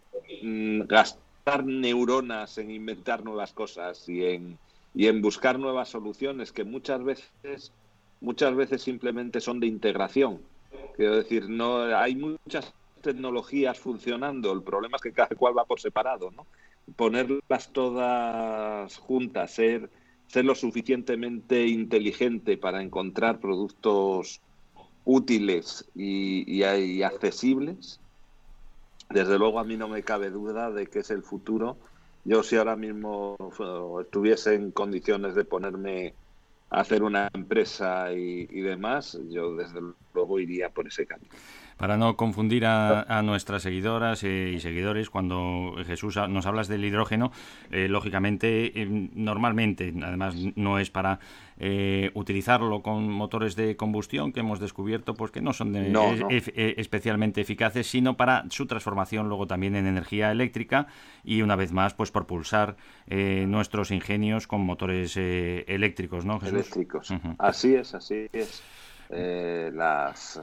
gastar neuronas en inventar nuevas cosas y en, y en buscar nuevas soluciones que muchas veces, muchas veces simplemente son de integración. Quiero decir, no hay muchas tecnologías funcionando. El problema es que cada cual va por separado, ¿no? ponerlas todas juntas, ser, ser lo suficientemente inteligente para encontrar productos útiles y, y, y, accesibles, desde luego a mí no me cabe duda de que es el futuro. Yo si ahora mismo estuviese en condiciones de ponerme a hacer una empresa y, y demás, yo desde luego iría por ese camino para no confundir a, a nuestras seguidoras eh, y seguidores, cuando Jesús nos hablas del hidrógeno, eh, lógicamente, eh, normalmente, además no es para eh, utilizarlo con motores de combustión que hemos descubierto pues que no son de, no, no. E, e, especialmente eficaces, sino para su transformación luego también en energía eléctrica y una vez más pues propulsar nuestros ingenios con motores eléctricos, ¿no? Jesús? Eléctricos. Uh -huh. Así es, así es. las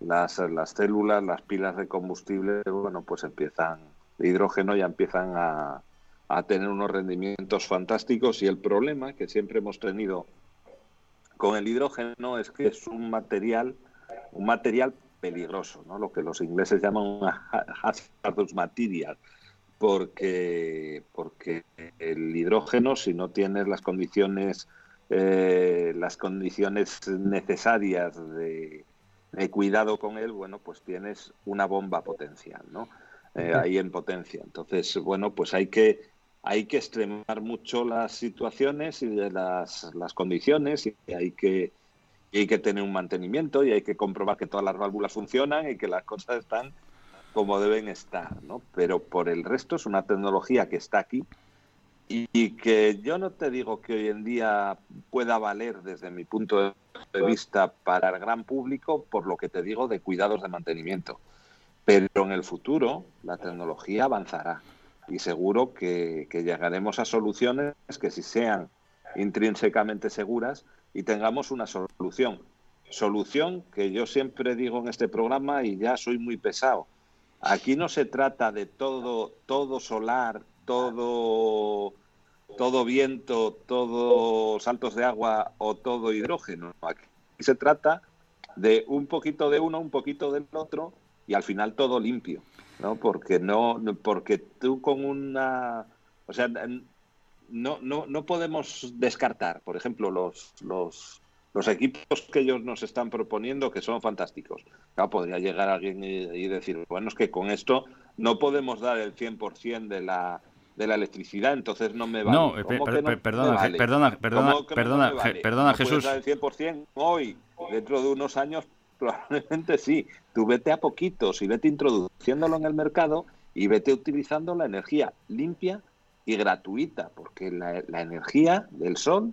las, las células, las pilas de combustible, bueno, pues empiezan, de hidrógeno ya empiezan a, a tener unos rendimientos fantásticos y el problema que siempre hemos tenido con el hidrógeno es que es un material, un material peligroso, ¿no? lo que los ingleses llaman una hazardous material, porque, porque el hidrógeno, si no tienes las condiciones, eh, las condiciones necesarias de, de cuidado con él, bueno, pues tienes una bomba potencial, ¿no? Eh, ahí en potencia. Entonces, bueno, pues hay que hay que extremar mucho las situaciones y las, las condiciones y hay que y hay que tener un mantenimiento y hay que comprobar que todas las válvulas funcionan y que las cosas están como deben estar, ¿no? Pero por el resto es una tecnología que está aquí y, que yo no te digo que hoy en día pueda valer desde mi punto de vista para el gran público por lo que te digo de cuidados de mantenimiento. Pero en el futuro la tecnología avanzará y seguro que, que llegaremos a soluciones que si sean intrínsecamente seguras y tengamos una solución. Solución que yo siempre digo en este programa y ya soy muy pesado. Aquí no se trata de todo, todo solar, todo, todo viento, todo saltos de agua o todo hidrógeno. Aquí se trata de un poquito de uno, un poquito del otro y al final todo limpio, ¿no? Porque no, porque tú con una, o sea, no, no, no podemos descartar, por ejemplo, los, los, los equipos que ellos nos están proponiendo, que son fantásticos. Claro, podría llegar alguien y, y decir, bueno, es que con esto no podemos dar el 100% de la, de la electricidad, entonces no me vale. No, eh, ¿Cómo per- que no me perdona, vale? Perdona, perdona, ¿Cómo que no perdona, me Je- vale? perdona, ¿No puedes Jesús. dar el 100% hoy, dentro de unos años, probablemente sí. Tú vete a poquitos y vete introduciéndolo en el mercado y vete utilizando la energía limpia y gratuita, porque la, la energía del sol,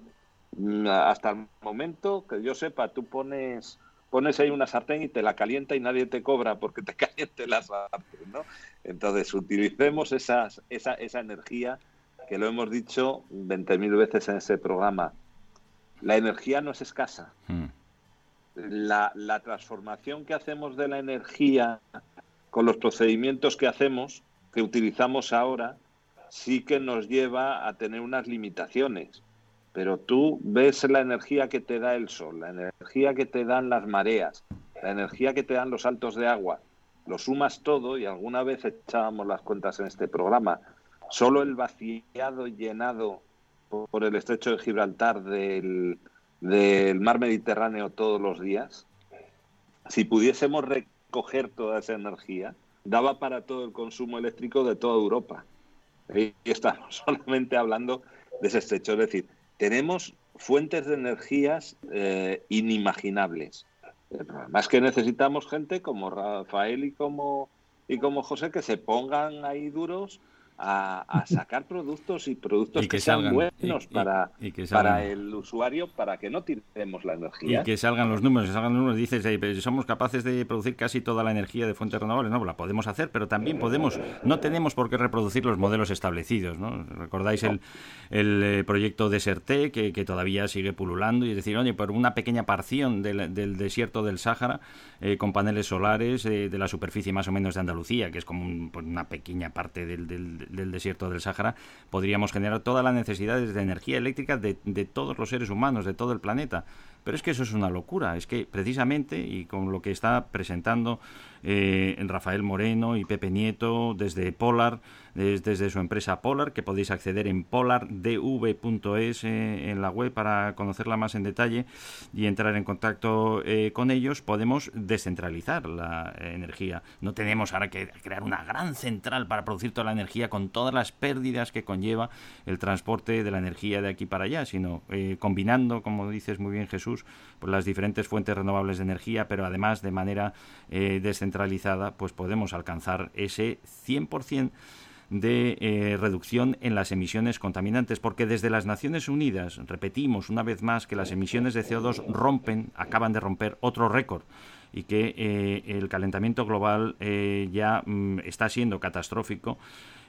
mm, hasta el momento que yo sepa, tú pones pones ahí una sartén y te la calienta y nadie te cobra porque te caliente la sartén, ¿no? Entonces, utilicemos esas, esa, esa energía que lo hemos dicho 20.000 veces en ese programa. La energía no es escasa. Mm. La, la transformación que hacemos de la energía con los procedimientos que hacemos, que utilizamos ahora, sí que nos lleva a tener unas limitaciones. Pero tú ves la energía que te da el sol, la energía que te dan las mareas, la energía que te dan los saltos de agua, lo sumas todo y alguna vez echábamos las cuentas en este programa. Solo el vaciado llenado por el estrecho de Gibraltar del, del mar Mediterráneo todos los días, si pudiésemos recoger toda esa energía, daba para todo el consumo eléctrico de toda Europa. Y estamos solamente hablando de ese estrecho. Es decir, tenemos fuentes de energías eh, inimaginables. El problema es que necesitamos gente como Rafael y como, y como José que se pongan ahí duros a, a sacar productos y productos Y que que, sean salgan, buenos y- y- para, y que para el usuario para que no tiremos la Y energía. que salgan los números, que salgan los números. Dices, pero somos capaces de producir casi toda la energía de fuentes renovables. No, la podemos hacer, pero también podemos, no tenemos por qué reproducir los modelos establecidos. ¿no? ¿Recordáis el, el eh, proyecto Deserté, que, que todavía sigue pululando? Y es decir, oye, por una pequeña porción del, del desierto del Sáhara, eh, con paneles solares eh, de la superficie más o menos de Andalucía, que es como un- pues, una pequeña parte del, del- del desierto del Sáhara, podríamos generar todas las necesidades de energía eléctrica de, de todos los seres humanos, de todo el planeta. Pero es que eso es una locura. Es que precisamente, y con lo que está presentando eh, Rafael Moreno y Pepe Nieto desde Polar, des- desde su empresa Polar, que podéis acceder en polardv.es eh, en la web para conocerla más en detalle y entrar en contacto eh, con ellos, podemos descentralizar la eh, energía. No tenemos ahora que crear una gran central para producir toda la energía con todas las pérdidas que conlleva el transporte de la energía de aquí para allá, sino eh, combinando, como dices muy bien Jesús, pues las diferentes fuentes renovables de energía, pero además de manera descentralizada, pues podemos alcanzar ese 100% de eh, reducción en las emisiones contaminantes, porque desde las Naciones Unidas repetimos una vez más que las emisiones de CO2 rompen, acaban de romper otro récord y que eh, el calentamiento global eh, ya mm, está siendo catastrófico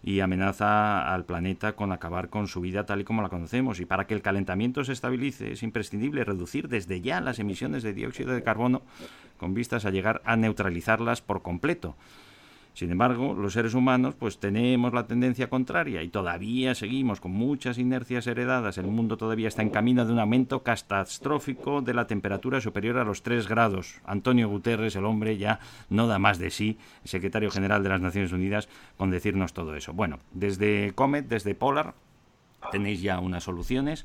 y amenaza al planeta con acabar con su vida tal y como la conocemos. Y para que el calentamiento se estabilice es imprescindible reducir desde ya las emisiones de dióxido de carbono con vistas a llegar a neutralizarlas por completo. Sin embargo, los seres humanos pues tenemos la tendencia contraria y todavía seguimos con muchas inercias heredadas. El mundo todavía está en camino de un aumento catastrófico de la temperatura superior a los 3 grados. Antonio Guterres, el hombre, ya no da más de sí, secretario general de las Naciones Unidas, con decirnos todo eso. Bueno, desde Comet, desde Polar, tenéis ya unas soluciones.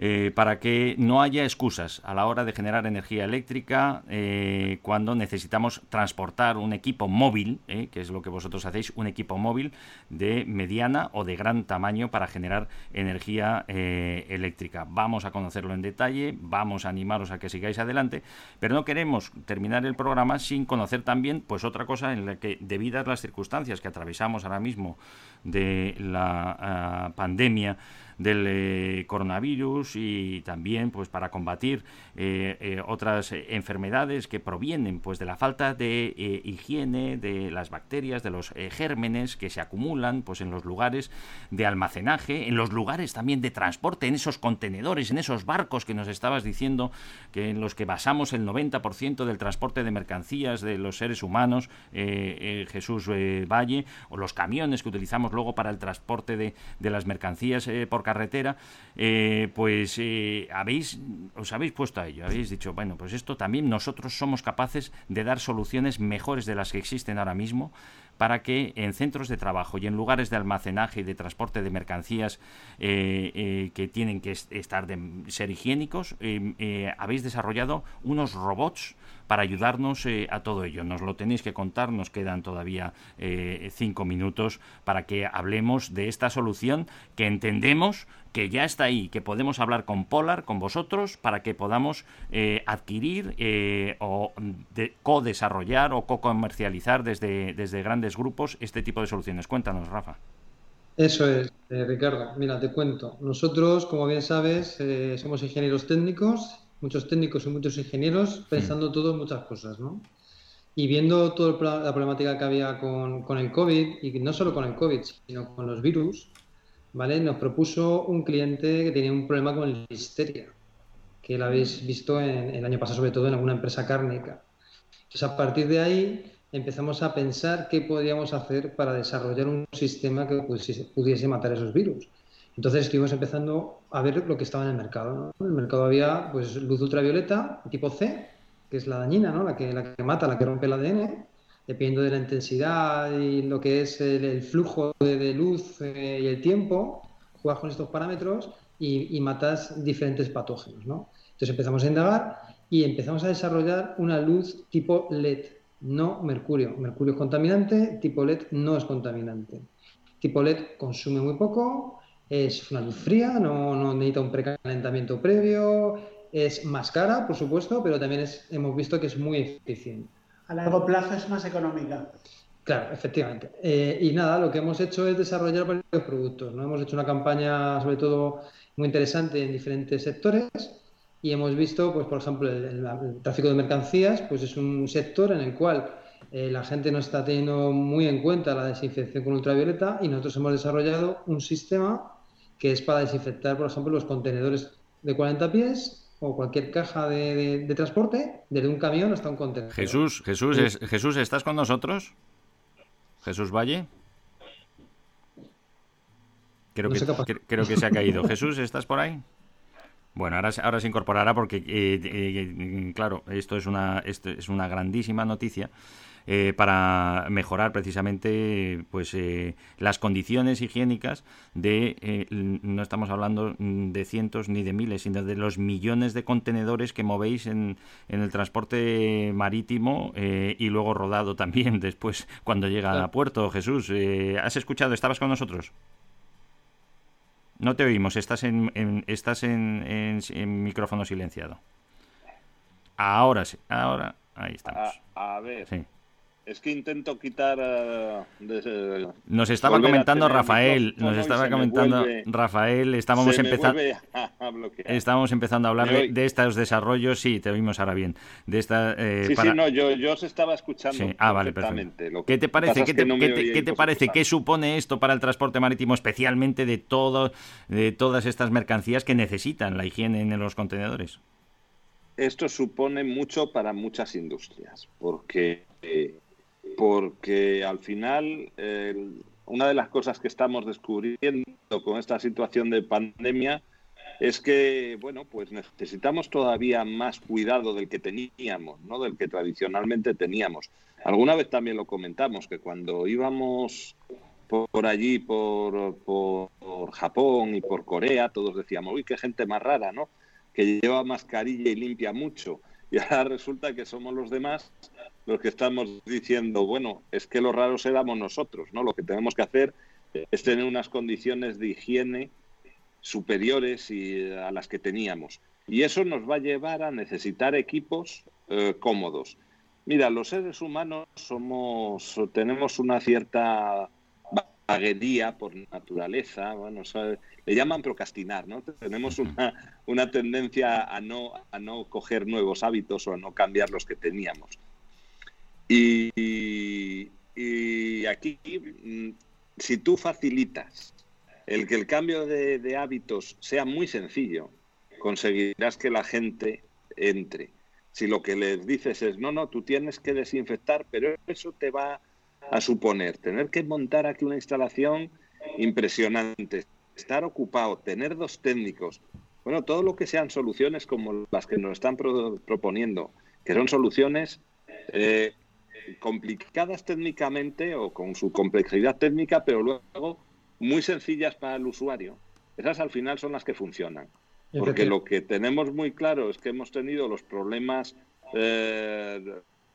Eh, para que no haya excusas a la hora de generar energía eléctrica eh, cuando necesitamos transportar un equipo móvil, eh, que es lo que vosotros hacéis, un equipo móvil de mediana o de gran tamaño para generar energía eléctrica. Vamos a conocerlo en detalle, vamos a animaros a que sigáis adelante, pero no queremos terminar el programa sin conocer también pues otra cosa en la que, debidas las circunstancias que atravesamos ahora mismo de la ah, pandemia, del eh, coronavirus y también pues para combatir otras enfermedades que provienen pues de la falta de higiene de las bacterias de los gérmenes que se acumulan pues en los lugares de almacenaje en los lugares también de transporte en esos contenedores en esos barcos que nos estabas diciendo que en los que basamos el 90% del transporte de mercancías de los seres humanos Jesús Valle o los camiones que utilizamos luego para el transporte de, de las mercancías por carretera, eh, pues eh, habéis, os habéis puesto a ello, habéis dicho, bueno, pues esto también nosotros somos capaces de dar soluciones mejores de las que existen ahora mismo para que en centros de trabajo y en lugares de almacenaje y de transporte de mercancías eh, que tienen que estar ser higiénicos, habéis desarrollado unos robots para ayudarnos eh, a todo ello. Nos lo tenéis que contar, nos quedan todavía eh, cinco minutos para que hablemos de esta solución que entendemos que ya está ahí, que podemos hablar con Polar, con vosotros, para que podamos eh, adquirir o co-desarrollar o co-comercializar desde grandes grupos este tipo de soluciones. Cuéntanos, Rafa. Eso es, Ricardo. Mira, te cuento. Nosotros, como bien sabes, somos ingenieros técnicos muchos técnicos y muchos ingenieros pensando todo en muchas cosas, ¿no? Y viendo toda la problemática que había con, con, el COVID, y no solo con el COVID, sino con los virus, ¿vale? Nos propuso un cliente que tenía un problema con la listeria, que lo habéis visto en, el año pasado, sobre todo en alguna empresa cárnica. Entonces, a partir de ahí, empezamos a pensar qué podíamos hacer para desarrollar un sistema que pudiese, pudiese matar esos virus. Entonces estuvimos empezando a ver lo que estaba en el mercado. En el mercado había pues luz ultravioleta tipo C, que es la dañina, ¿no? la, que, la que mata, la que rompe el ADN, dependiendo de la intensidad y lo que es el, flujo de, luz eh, y el tiempo, juegas con estos parámetros y, matas diferentes patógenos. ¿no? Entonces empezamos a indagar y empezamos a desarrollar una luz tipo LED, no mercurio. Mercurio es contaminante, tipo LED no es contaminante. Tipo LED consume muy poco, es una luz fría, no, no necesita un precalentamiento previo, es más cara, por supuesto, pero también es, hemos visto que es muy eficiente. A largo plazo es más económica. Claro, efectivamente. Eh, y nada, lo que hemos hecho es desarrollar varios productos. ¿no? Hemos hecho una campaña, sobre todo, muy interesante en diferentes sectores y hemos visto, pues, por ejemplo, el, tráfico de mercancías, pues es un sector en el cual eh, la gente no está teniendo muy en cuenta la desinfección con ultravioleta y nosotros hemos desarrollado un sistema que es para desinfectar, por ejemplo, los contenedores de 40 pies o cualquier caja de, transporte, desde un camión hasta un contenedor. Jesús, Jesús, Jesús, ¿estás con nosotros? Jesús Valle. Creo, que, creo que se ha caído. Jesús, ¿estás por ahí? Bueno, ahora, ahora se incorporará porque, eh, eh, claro, esto es una, esto es una grandísima noticia eh, para mejorar precisamente pues eh, las condiciones higiénicas de eh, no estamos hablando de cientos ni de miles sino de los millones de contenedores que movéis en, en el transporte marítimo y luego rodado también después cuando llega a puerto. Jesús has escuchado estabas con nosotros no te oímos estás en, estás en, en, micrófono silenciado. Ahora sí ahora ahí estamos. A, ver. Sí. Es que intento quitar. Eh, nos estaba comentando Rafael, nos estaba comentando Rafael, estábamos empezando. Estábamos empezando a hablar de, estos desarrollos, sí, te oímos ahora bien. De esta, eh, sí, sí, no, yo, yo os estaba escuchando. Ah, vale, perfecto. ¿Qué te parece? ¿Qué te, ¿qué te, parece? ¿Qué supone esto para el transporte marítimo, especialmente de, todo, de todas estas mercancías que necesitan la higiene en los contenedores? Esto supone mucho para muchas industrias, porque. Eh, porque al final una de las cosas que estamos descubriendo con esta situación de pandemia es que, bueno, pues necesitamos todavía más cuidado del que teníamos, ¿no? Del que tradicionalmente teníamos. Alguna vez también lo comentamos, que cuando íbamos por allí, por, por, por Japón y por Corea, todos decíamos, uy, qué gente más rara, ¿no? Que lleva mascarilla y limpia mucho. Y ahora resulta que somos los demás los que estamos diciendo, bueno, es que los raros éramos nosotros, ¿no? Lo que tenemos que hacer es tener unas condiciones de higiene superiores y a las que teníamos. Y eso nos va a llevar a necesitar equipos eh, cómodos. Mira, los seres humanos somos, tenemos una cierta vaguería por naturaleza, bueno, le llaman procrastinar, ¿no? Tenemos una, una tendencia a no, a no coger nuevos hábitos o a no cambiar los que teníamos. Y, aquí, mm, si tú facilitas el que el cambio de, de, hábitos sea muy sencillo, conseguirás que la gente entre. Si lo que les dices es, no, no, tú tienes que desinfectar, pero eso te va a suponer tener que montar aquí una instalación impresionante, estar ocupado, tener dos técnicos, bueno, todo lo que sean soluciones como las que nos están pro proponiendo, que son soluciones eh, complicadas técnicamente o con su complejidad técnica, pero luego muy sencillas para el usuario. Esas al final son las que funcionan. Porque lo que tenemos muy claro es que hemos tenido los problemas, eh,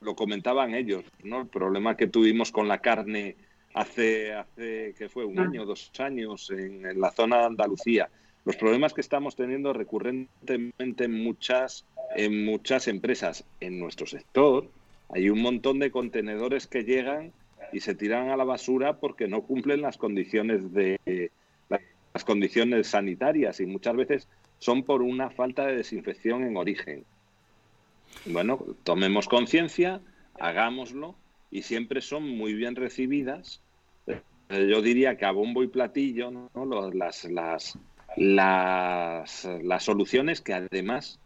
lo comentaban ellos, ¿no? El problema que tuvimos con la carne hace, hace que fue un año, dos años en, en la zona de Andalucía. Los problemas que estamos teniendo recurrentemente en muchas, en muchas empresas en nuestro sector, hay un montón de contenedores que llegan y se tiran a la basura porque no cumplen las condiciones de las condiciones sanitarias y muchas veces son por una falta de desinfección en origen. Bueno, tomemos conciencia, hagámoslo y siempre son muy bien recibidas. Yo diría que a bombo y platillo, ¿no? las, las, las, las soluciones que además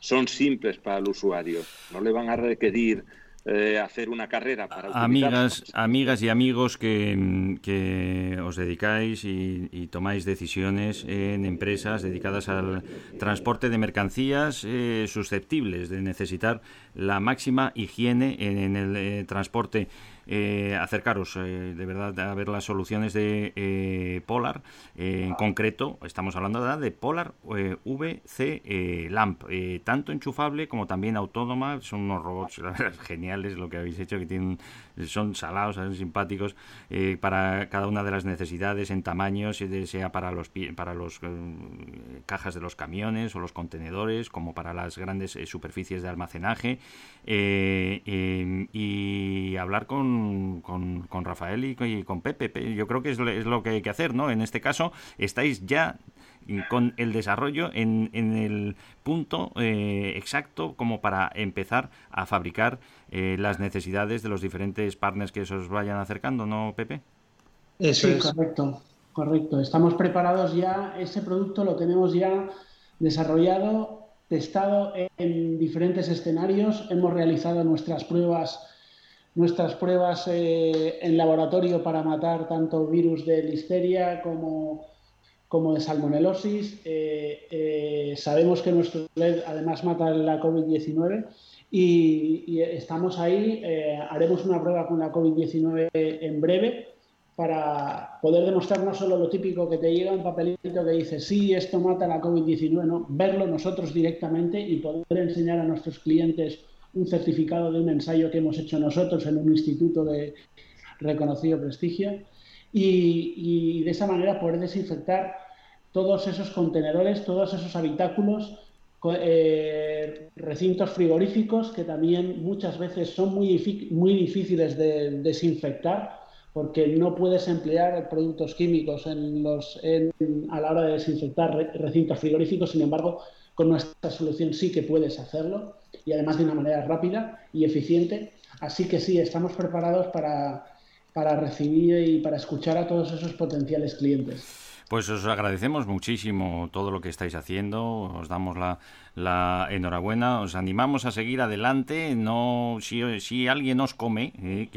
son simples para el usuario. No le van a requerir eh, hacer una carrera para amigas amigas y amigos que, que os dedicáis y, y, tomáis decisiones en empresas dedicadas al transporte de mercancías eh, susceptibles de necesitar la máxima higiene en, en el eh, transporte eh, acercaros eh, de verdad a ver las soluciones de eh, Polar. en concreto, estamos hablando de, Polar VC Lamp, tanto enchufable como también autónoma. Son unos robots geniales lo que habéis hecho, que tienen son salados, son simpáticos para cada una de las necesidades en tamaños, sea para los para los cajas de los camiones o los contenedores, como para las grandes superficies de almacenaje y hablar con con, con, Rafael y, y, con Pepe. Yo creo que es, es, lo que hay que hacer, ¿no? En este caso, estáis ya con el desarrollo en, en el punto eh, exacto como para empezar a fabricar eh, las necesidades de los diferentes partners que se os vayan acercando, ¿no, Pepe? Eso sí, es. correcto, correcto. Estamos preparados ya, ese producto lo tenemos ya desarrollado, testado en diferentes escenarios, hemos realizado nuestras pruebas nuestras pruebas eh, en laboratorio para matar tanto virus de listeria como, como de salmonelosis. Eh, eh, sabemos que nuestro LED además mata la COVID-19 y, y, estamos ahí. Eh, haremos una prueba con la COVID-19 en breve para poder demostrar no solo lo típico que te llega un papelito que dice sí, esto mata la COVID-19, no, verlo nosotros directamente y poder enseñar a nuestros clientes un certificado de un ensayo que hemos hecho nosotros en un instituto de reconocido prestigio y, de esa manera poder desinfectar todos esos contenedores, todos esos habitáculos, eh, recintos frigoríficos que también muchas veces son muy, muy difíciles de desinfectar porque no puedes emplear productos químicos a la hora de desinfectar recintos frigoríficos, sin embargo, con nuestra solución sí que puedes hacerlo y además de una manera rápida y eficiente. Así que sí, estamos preparados para, para recibir y para escuchar a todos esos potenciales clientes. Pues os agradecemos muchísimo todo lo que estáis haciendo, os damos la, la enhorabuena, os animamos a seguir adelante, no si, si alguien os come, eh,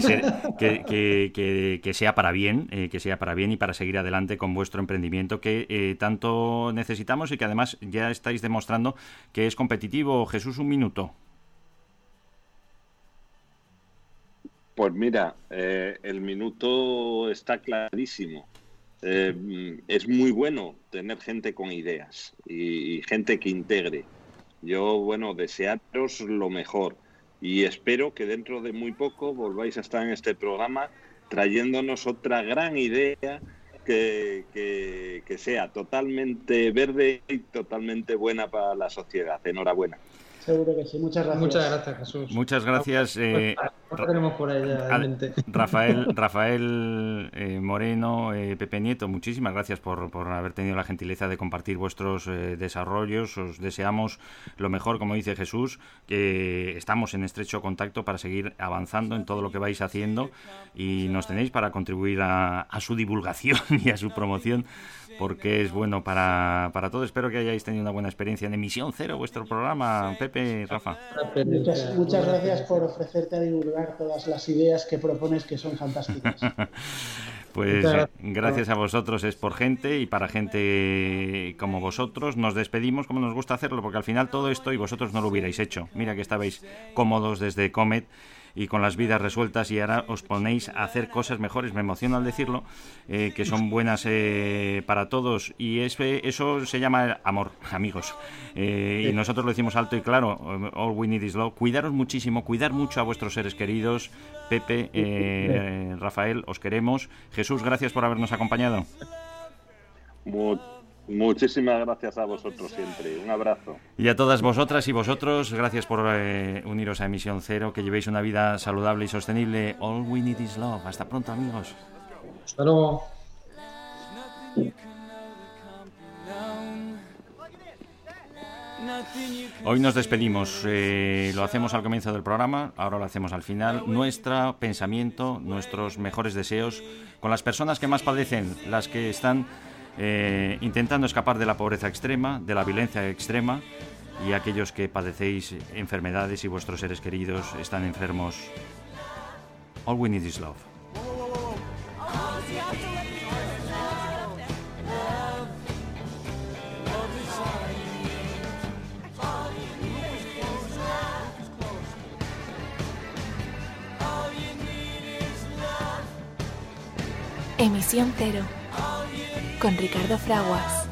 se- que sea para bien, eh, que sea para bien y para seguir adelante con vuestro emprendimiento que eh, tanto necesitamos y que además ya estáis demostrando que es competitivo. Jesús, un minuto. Pues mira, eh, el minuto está clarísimo. Eh, es muy bueno tener gente con ideas y, gente que integre. Yo, bueno, desearos lo mejor y espero que dentro de muy poco volváis a estar en este programa trayéndonos otra gran idea que- que sea totalmente verde y totalmente buena para la sociedad. Enhorabuena. Seguro que sí. Muchas gracias. Muchas gracias, Jesús. Muchas gracias. eh, Ahora tenemos por. Rafael, Rafael eh, Moreno, eh, Pepe Nieto, muchísimas gracias por, por haber tenido la gentileza de compartir vuestros eh, desarrollos. Os deseamos lo mejor, como dice Jesús, que estamos en estrecho contacto para seguir avanzando en todo lo que vais haciendo y nos tenéis para contribuir a, a su divulgación y a su promoción porque es bueno para, para todo. Espero que hayáis tenido una buena experiencia en Emisión Cero, vuestro programa. Pepe, Rafa. Muchas, muchas gracias por ofrecerte a divulgar todas las ideas que propones que son fantásticas. Pues gracias a vosotros es por gente y para gente como vosotros nos despedimos como nos gusta hacerlo porque al final todo esto y vosotros no lo hubierais hecho. Mira que estabais cómodos desde Comet y con las vidas resueltas y ahora os ponéis a hacer cosas mejores, me emociona al decirlo, eh, que son buenas eh, para todos y es- eso se llama amor, amigos. Eh, y nosotros lo decimos alto y claro, eh, all we need is love. Cuidaros muchísimo, cuidar mucho a vuestros seres queridos. Pepe, eh, Rafael, os queremos. Jesús, gracias por habernos acompañado. Muchísimas gracias a vosotros siempre. Un abrazo. Y a todas vosotras y vosotros, gracias por eh, uniros a Emisión Cero, que llevéis una vida saludable y sostenible. All we need is love. Hasta pronto, amigos. Hasta luego. Hoy nos despedimos, eh, lo hacemos al comienzo del programa, ahora lo hacemos al final. Nuestro pensamiento, nuestros mejores deseos con las personas que más padecen, las que están eh, intentando escapar de la pobreza extrema, de la violencia extrema y aquellos que padecéis enfermedades y vuestros seres queridos están enfermos. All we need is love. Emisión Cero. Con Ricardo Fraguas.